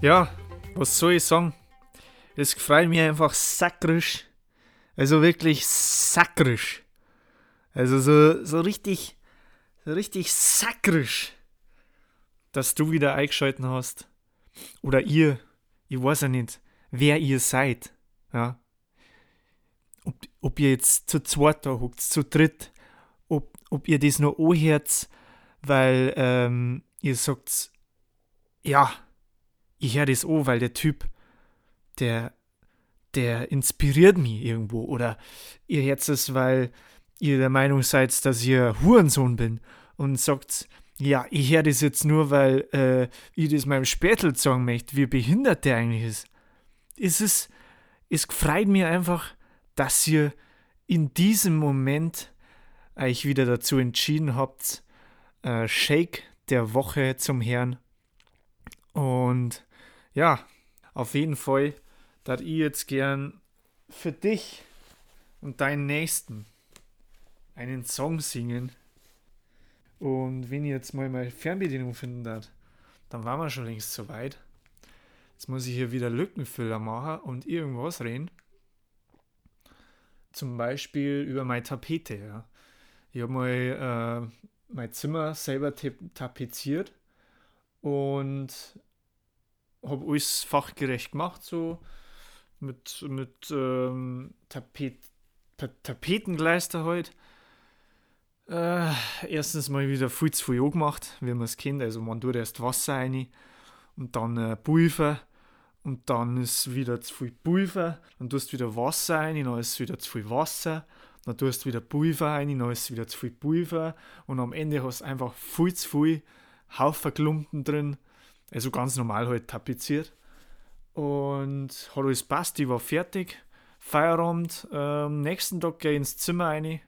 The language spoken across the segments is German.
Ja, was soll ich sagen? Es gefreut mich einfach sakrisch. Also wirklich sakrisch. Also so, so richtig, so richtig sakrisch, dass du wieder eingeschalten hast. Oder ihr, ich weiß ja nicht, wer ihr seid. Ja. Ob, ob ihr jetzt zu zweit da hockt, zu dritt, ob, ob ihr das nur anhört, weil ähm, ihr sagt, ja, ich höre das an, weil der Typ, der, der inspiriert mich irgendwo. Oder ihr hört es, weil ihr der Meinung seid, dass ein Hurensohn bin und sagt, ja, ich höre das jetzt nur, weil äh, ich das meinem Spätel sagen möchte, wie behindert der eigentlich ist. Es ist, es freut mir einfach, dass ihr in diesem Moment euch wieder dazu entschieden habt, äh, Shake der Woche zum Herrn. Und ja, auf jeden Fall, dass ich jetzt gern für dich und deinen Nächsten einen Song singen. Und wenn ich jetzt mal meine Fernbedienung finden darf, dann waren wir schon längst so weit. Jetzt muss ich hier wieder Lückenfüller machen und irgendwas reden. Zum Beispiel über meine Tapete. Ja. Ich habe mal äh, mein Zimmer selber tapeziert und habe alles fachgerecht gemacht, so mit, mit ähm, Tapet, Tapetengleister halt. Äh, erstens mal wieder viel zu viel gemacht, wie man es kennt. Also man tut erst Wasser rein und dann äh, Pulver und dann ist wieder zu viel Pulver, dann tust du wieder Wasser rein, dann ist wieder zu viel Wasser, dann tust du wieder Pulver rein, dann ist wieder zu viel Pulver und am Ende hast du einfach viel zu viel Haufen Klumpen drin also ganz normal halt tapeziert. Und hat alles passt, ich war fertig. Feierabend, ähm, nächsten Tag gehe ich ins Zimmer rein.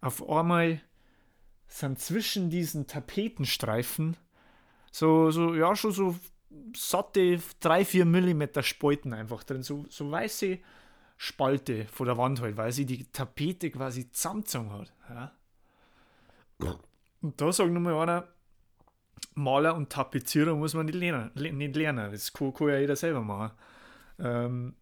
Auf einmal sind zwischen diesen Tapetenstreifen so, so, ja, schon so satte 3-4 mm Spalten einfach drin, so, so weiße Spalte vor der Wand halt, weil sie die Tapete quasi zusammengezogen hat. Ja. Und da sagt nochmal einer, Maler und Tapezierer muss man nicht lernen. Nicht lernen. Das kann, kann ja jeder selber machen. Ähm,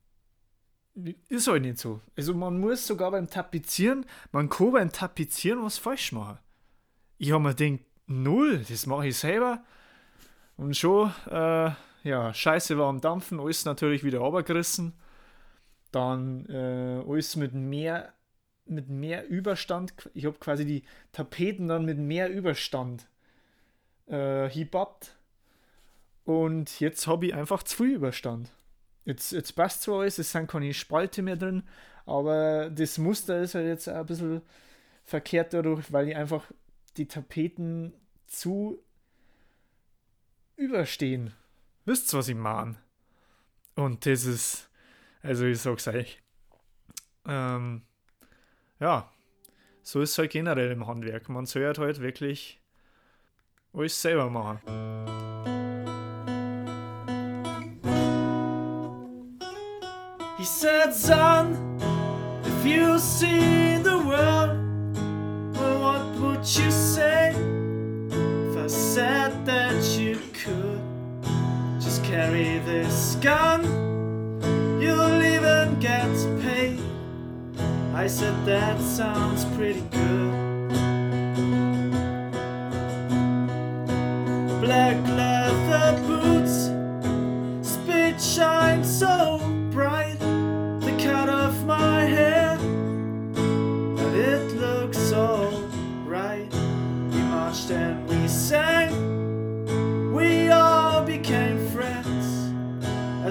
ist halt nicht so. Also man muss sogar beim Tapezieren, man kann beim Tapezieren was falsch machen. Ich habe mir gedacht, null, das mache ich selber. Und schon, äh, ja, Scheiße war am Dampfen, alles natürlich wieder runtergerissen. Dann äh, alles mit mehr, mit mehr Überstand. Ich habe quasi die Tapeten dann mit mehr Überstand äh, hingepappt. Und jetzt habe ich einfach zu viel Überstand. Jetzt, jetzt passt zwar alles, es sind keine Spalte mehr drin, aber das Muster ist halt jetzt ein bisschen verkehrt dadurch, weil ich einfach die Tapeten zu überstehen. Wisst ihr, was ich meine? Und das ist, also ich sag's euch, ähm, ja, so ist es halt generell im Handwerk. Man sollte halt wirklich alles selber machen. He said, son, if you see the world, well, what would you say if I said that you could just carry this gun? You'll even get paid. I said, that sounds pretty good.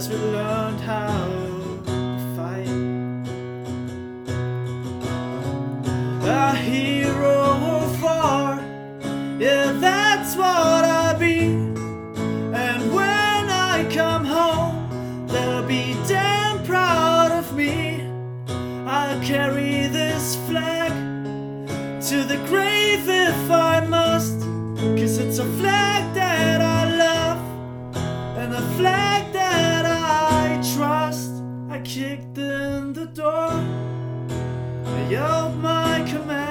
as we learned how to fight. A hero for, yeah, that's what I be. And when I come home, they'll be damn proud of me. I'll carry this flag to the grave if I must, cause it's a flag that I love, and the flag kicked in the door. I yelled my commands.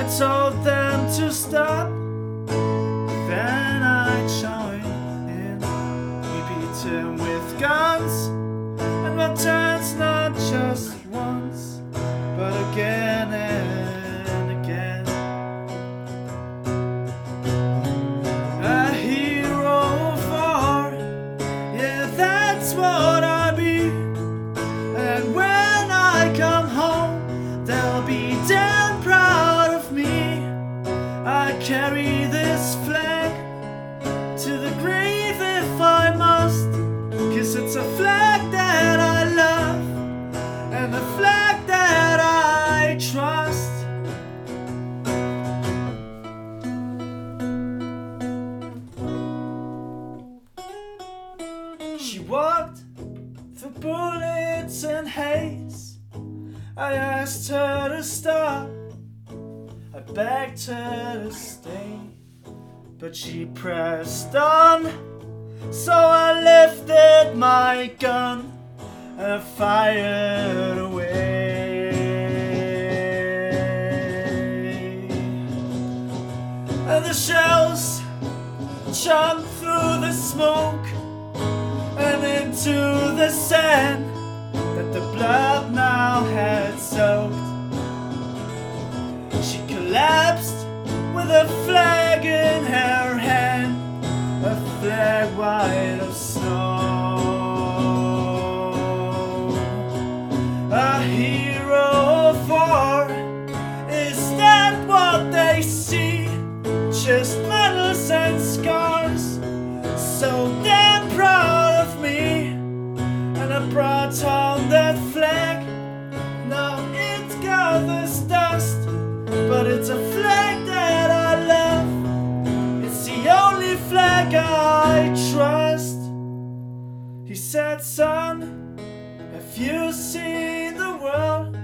I told them to stop, I carry this flag to the grave if I must. Cause it's a flag that I love and the flag that I trust. She walked through bullets and haze. I asked her. I to the stay. But she pressed on. So I lifted my gun and fired away. And the shells jumped through the smoke and into the sand that the blood now had with a flag in her hand, a flag white of snow. A hero war, is that what they see? Just medals and scars, so damn He said, Son, have you seen the world?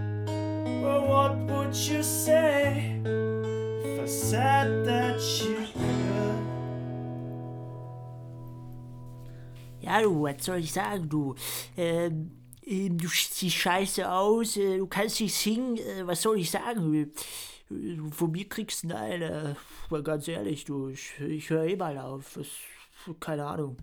Well, what would you say if I said that you could? Ja, du, was soll ich sagen, du? Ähm, ähm, du siehst scheiße aus, äh, du kannst nicht singen, äh, was soll ich sagen? Äh, Von mir kriegst du einen, mal ganz ehrlich, du, ich, ich höre eh mal auf. Keine Ahnung.